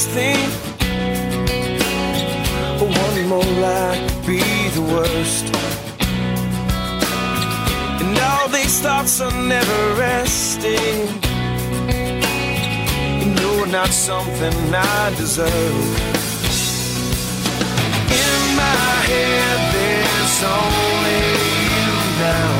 this thing. One more lie be the worst. And all these thoughts are never resting. You know, not something I deserve. In my head, there's only you now.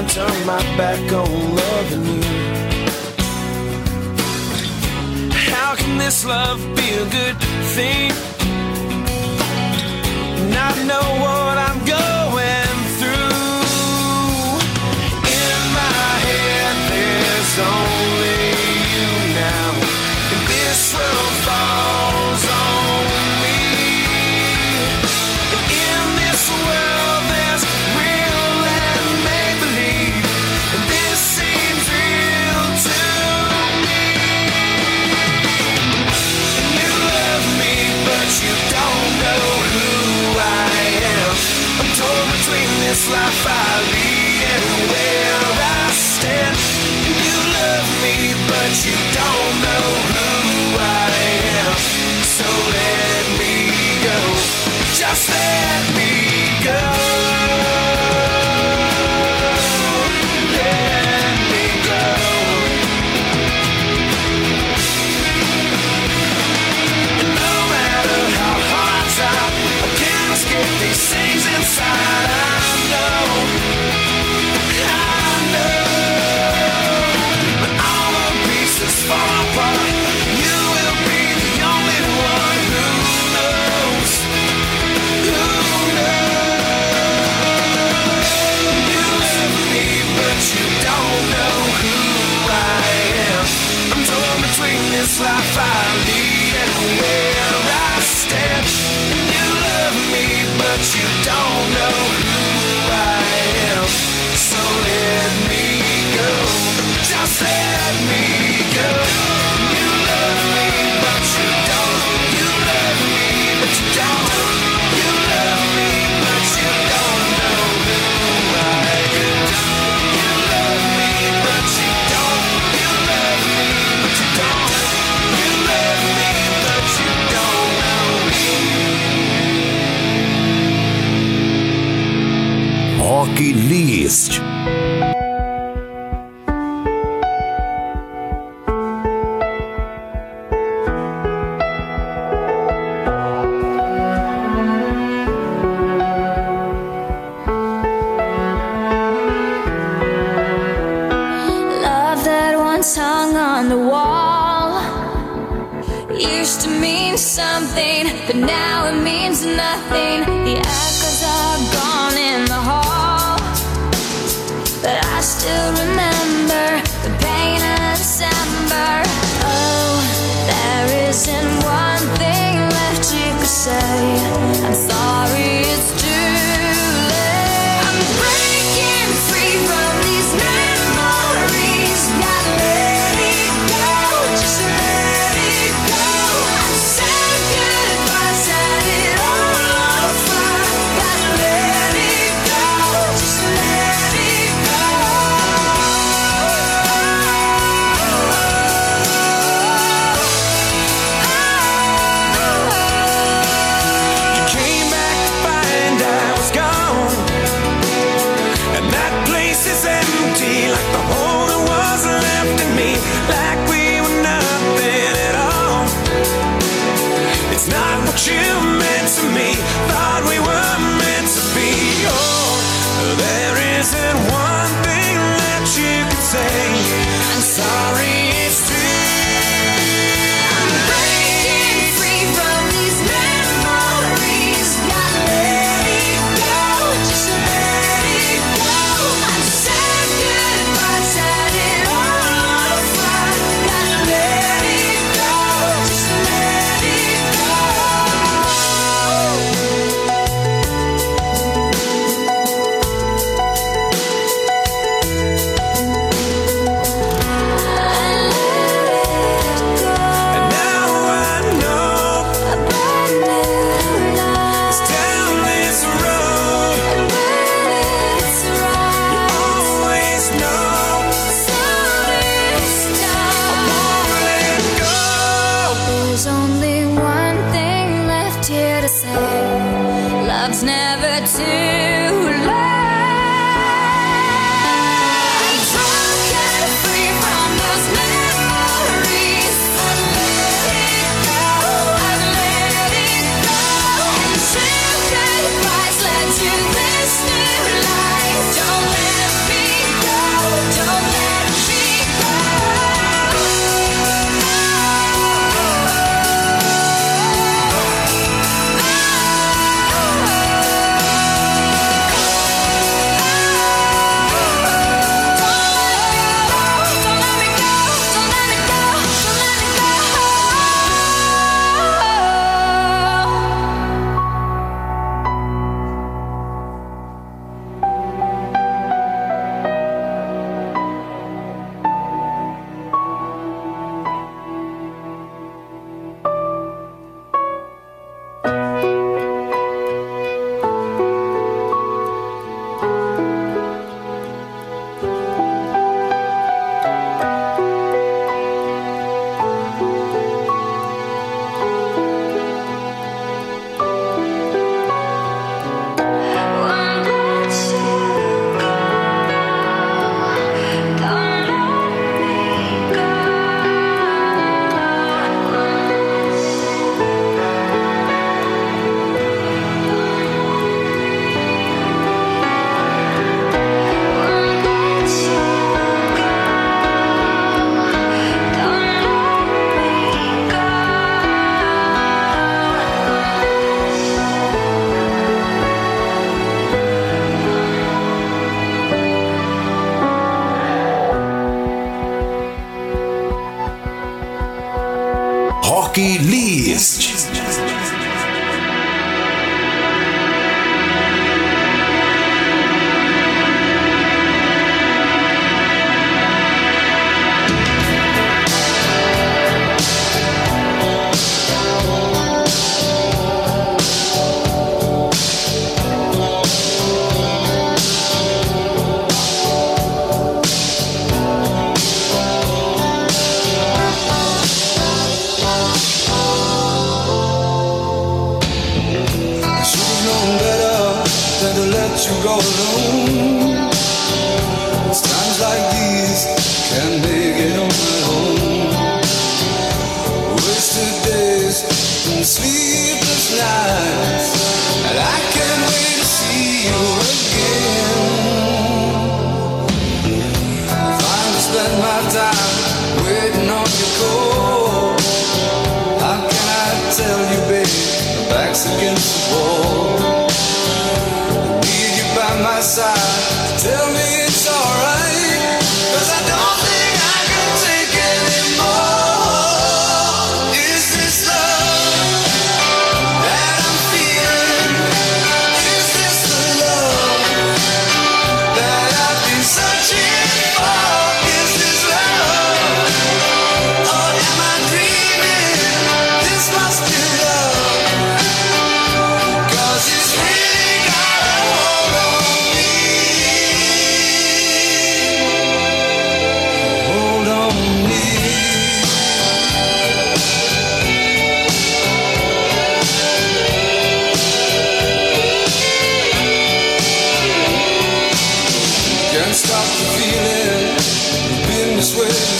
gonna turn my back on loving you? How can this love be a good thing? Not no one. you don't know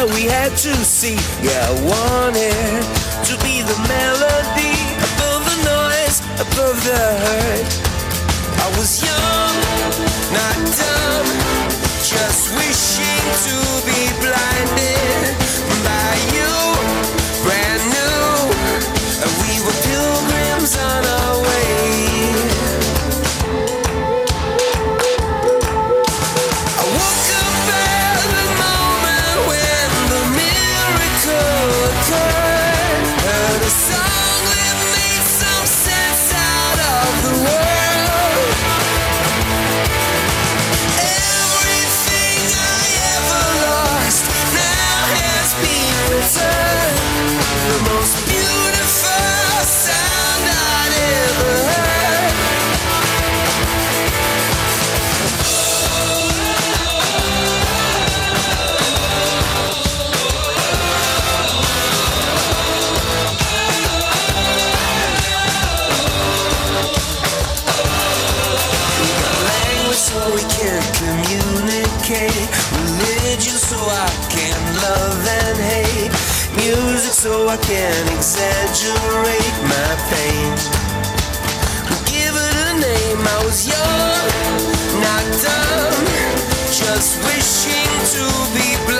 that we had to see. Yeah, I wanted to be the melody above the noise, above the hurt. I was young, not dumb, just wishing to be blinded. I can exaggerate my pain. Give it a name, I was young, not dumb, just wishing to be blind.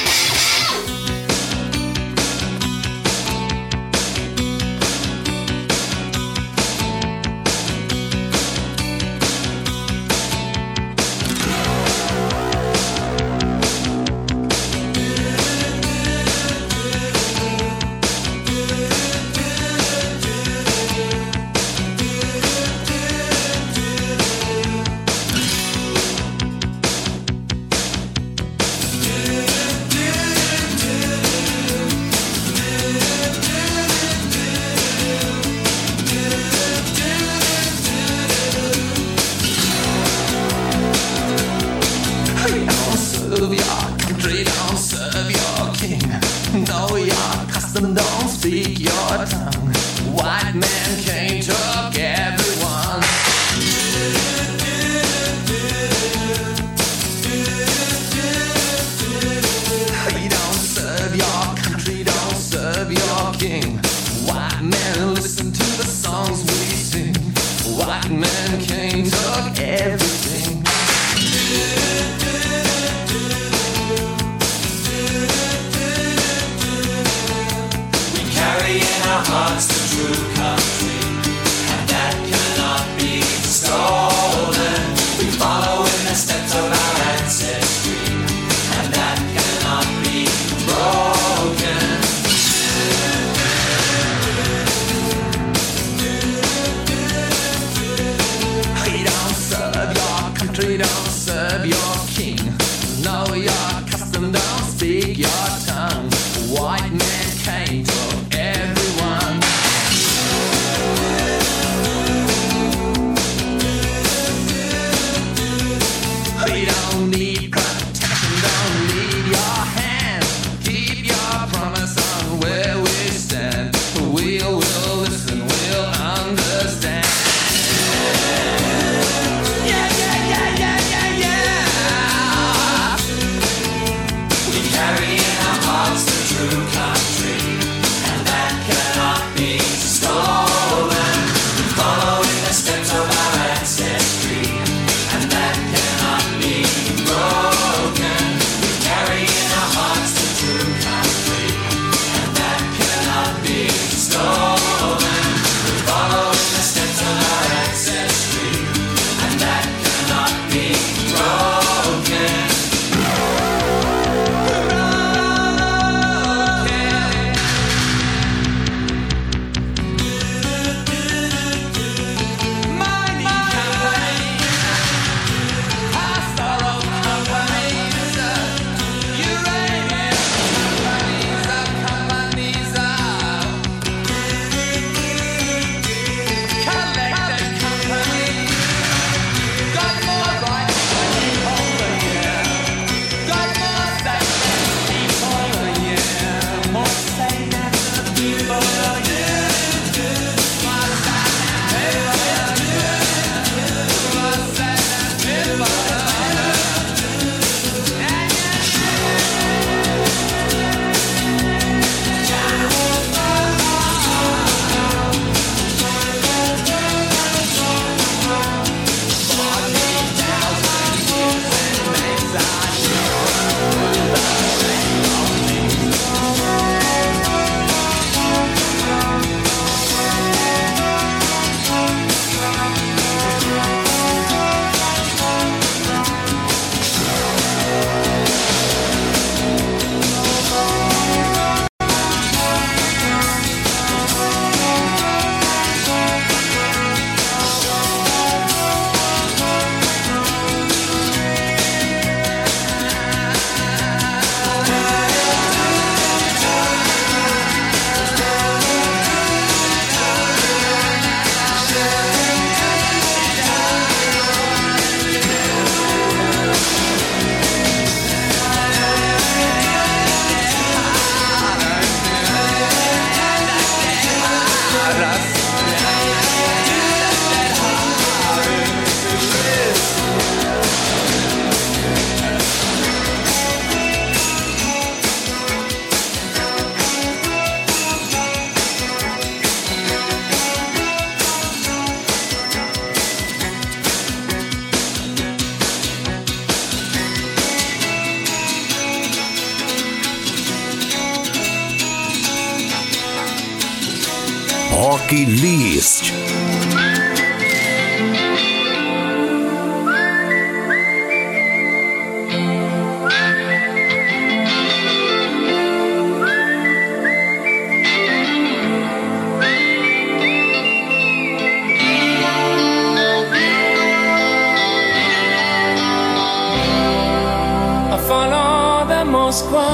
Moskva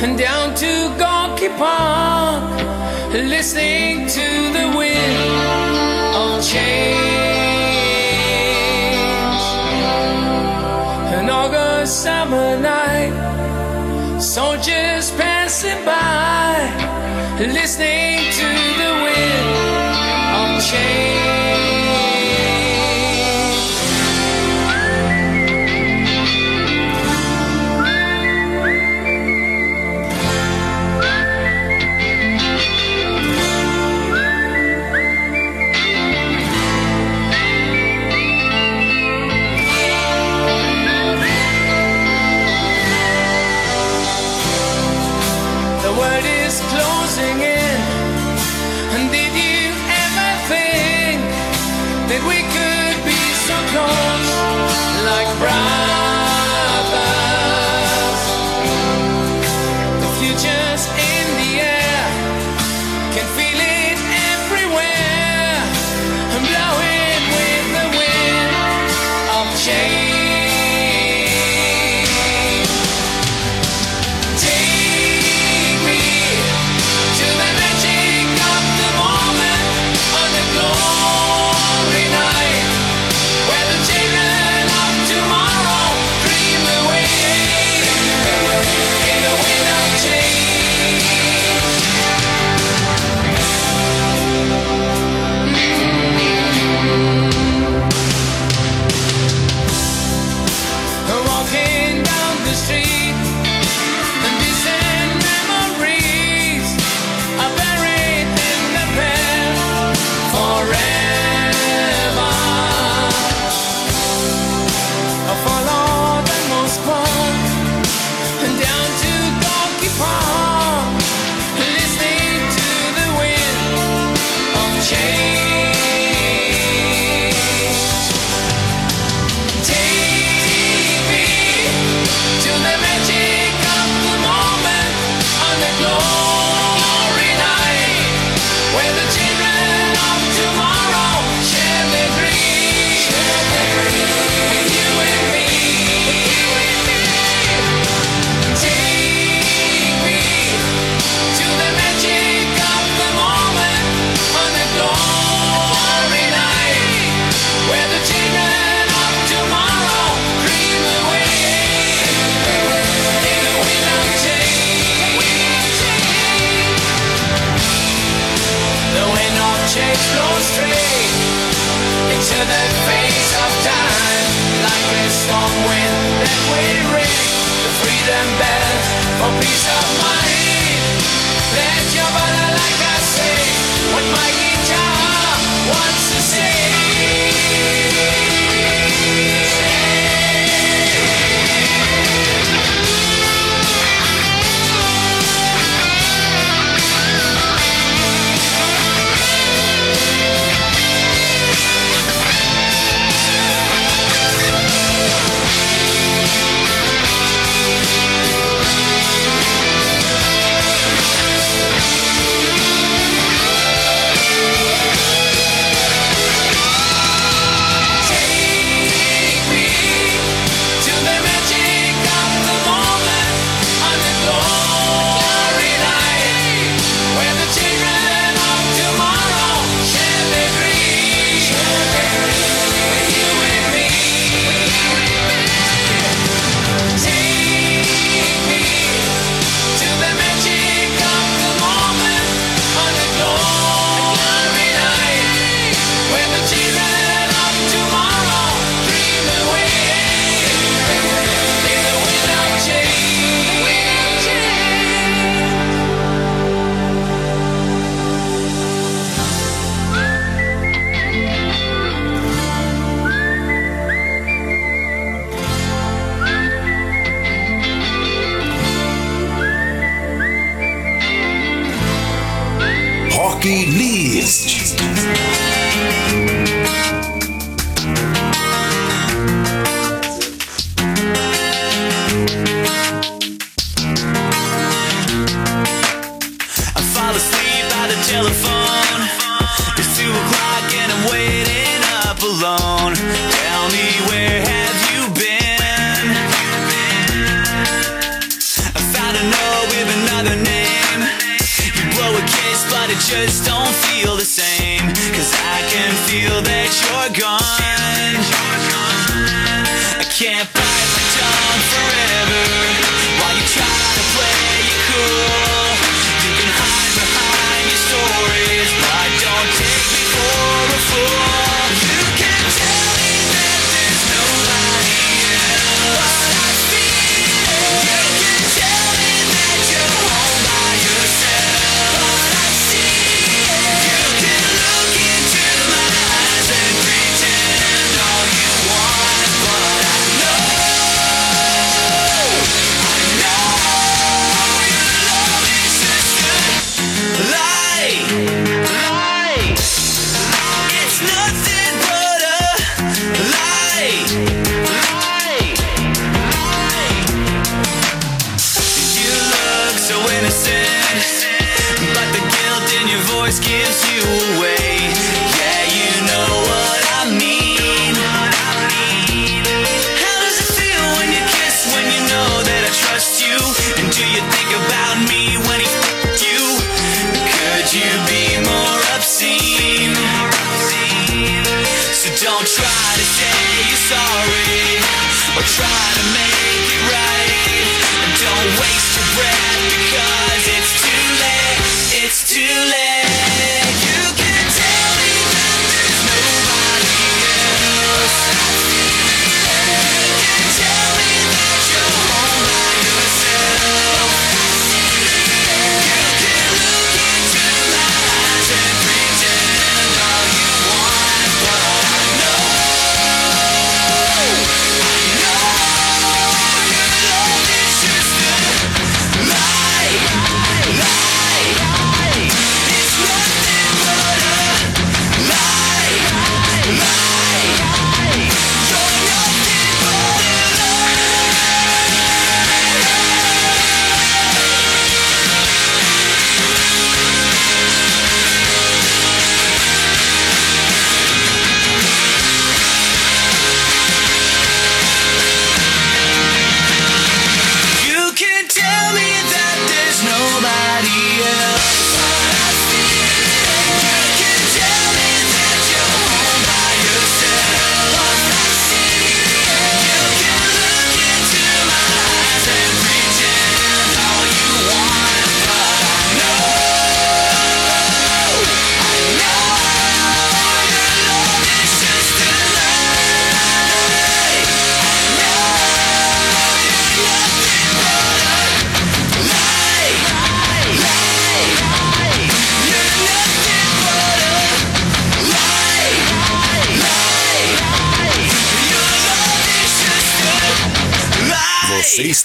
and down to Gorky Park, listening to the wind of change. An August summer night, soldiers passing by, listening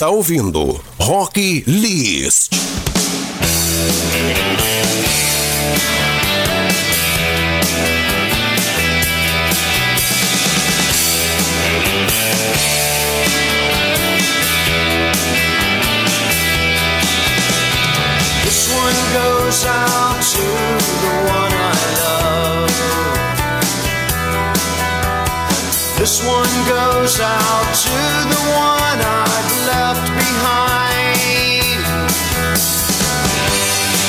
está ouvindo Rock goes out to the one I've left behind.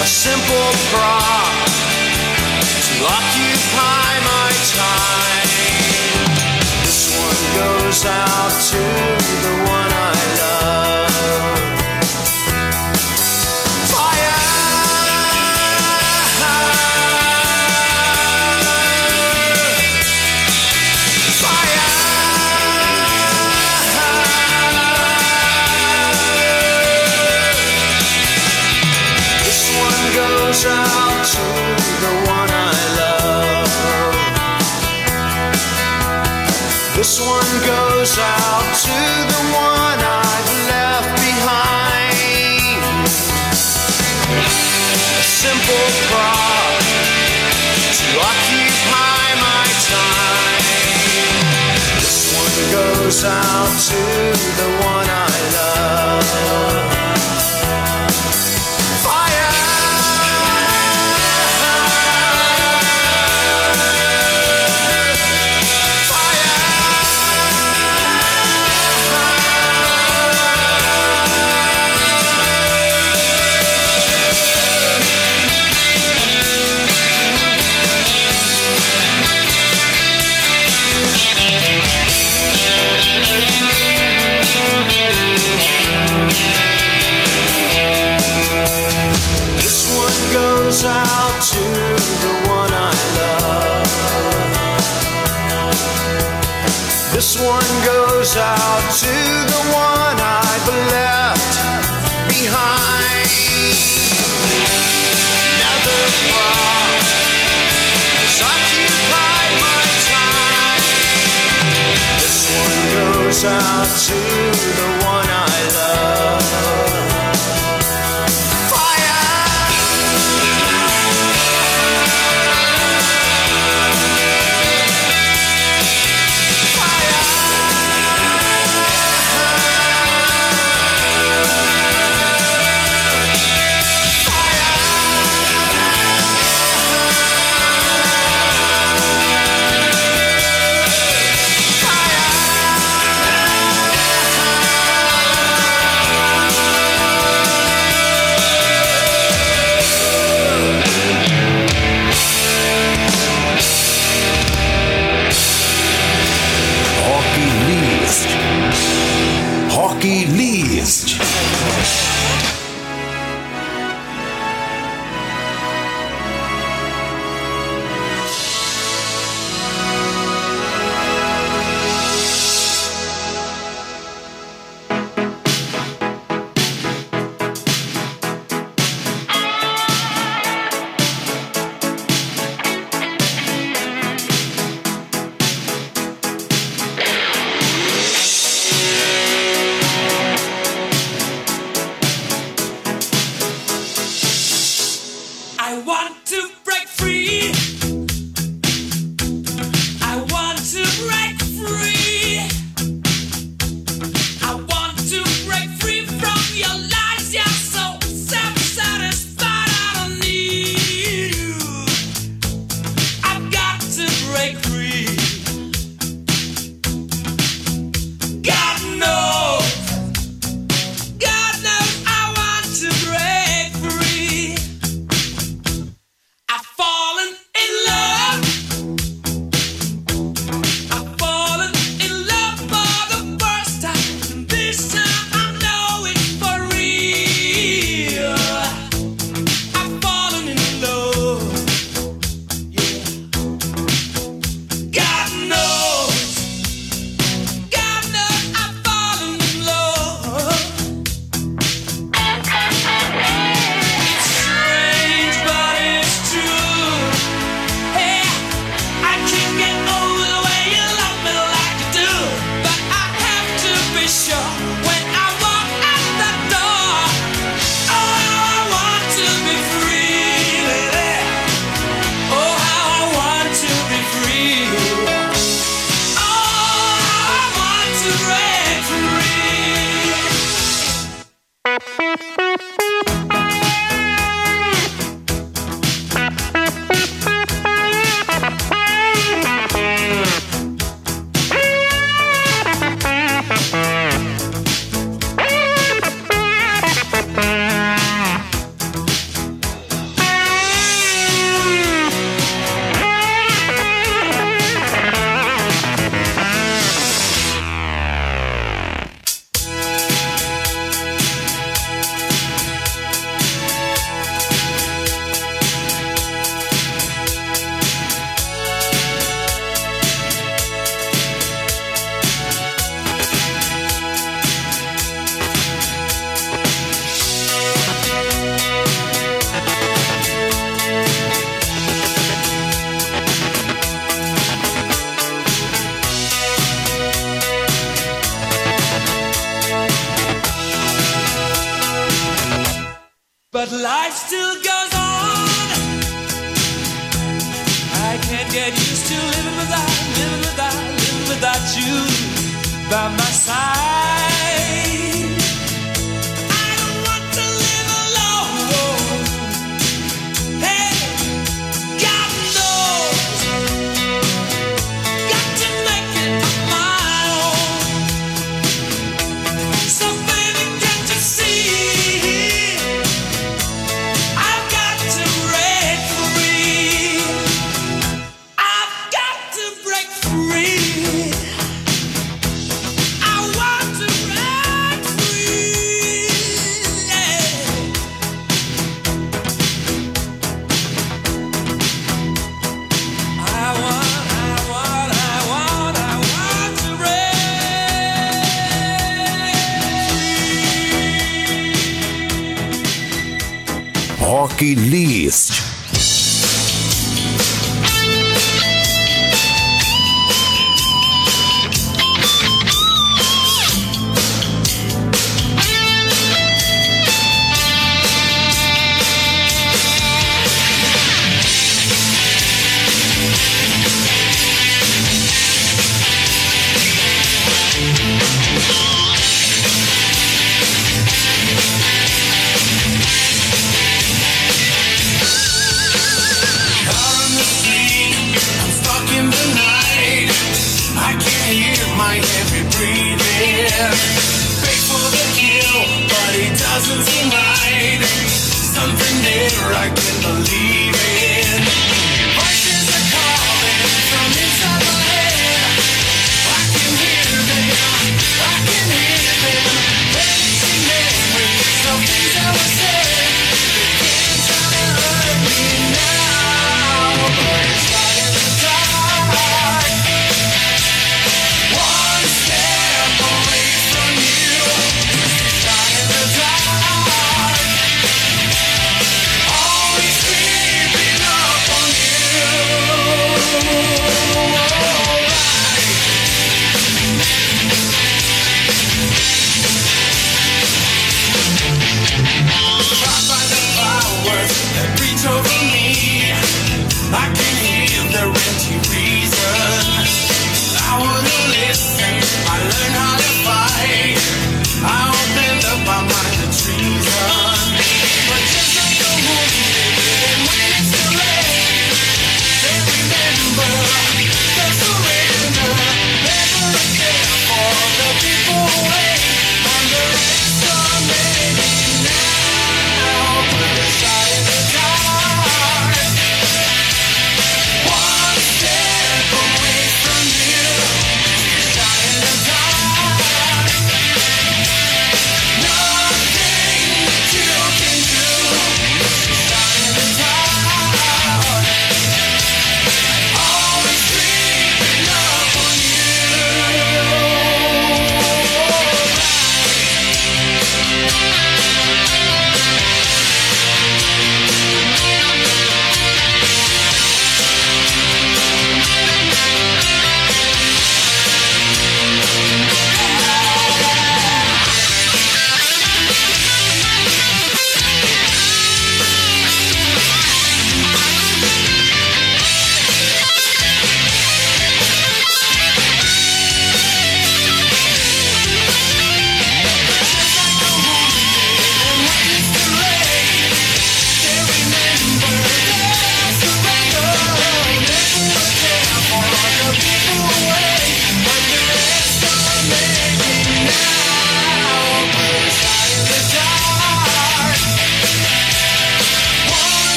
A simple prop to occupy my time. This one goes out to the one I love. out to out to the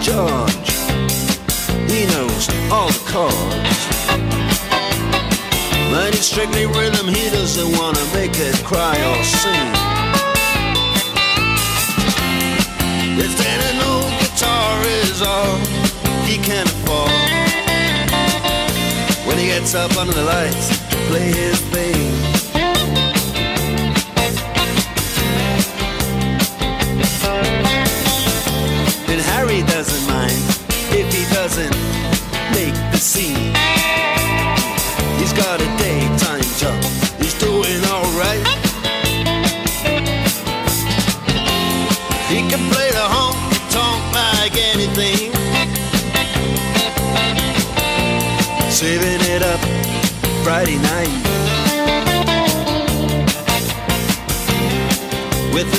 George. He knows all the chords. But it's strictly rhythm, he doesn't wanna make it cry or sing. If then an old guitar is all he can afford. When he gets up under the lights to play his thing.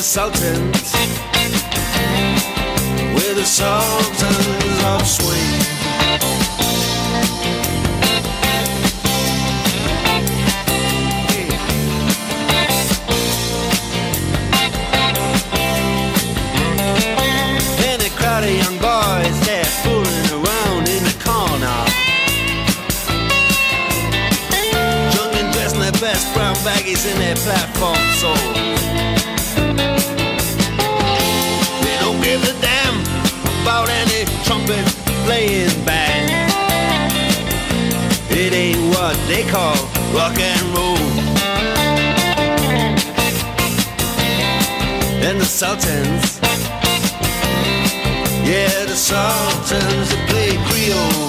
Sultans, with the Sultans of Swing. And a crowd of young boys, they're fooling around in the corner. Dressed in their best brown baggies in their platform sole. Trumpet playing band. It ain't what they call rock and roll. And the Sultans, yeah, the Sultans that play Creole. Creole.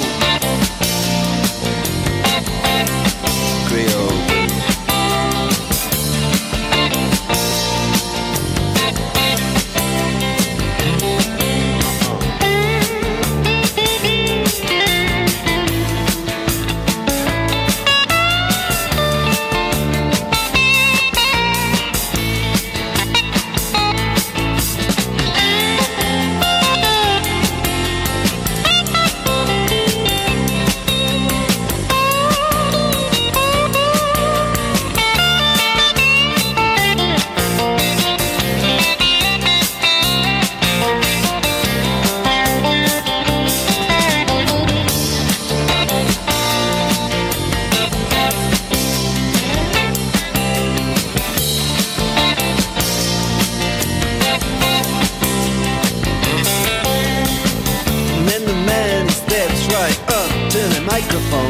Microphone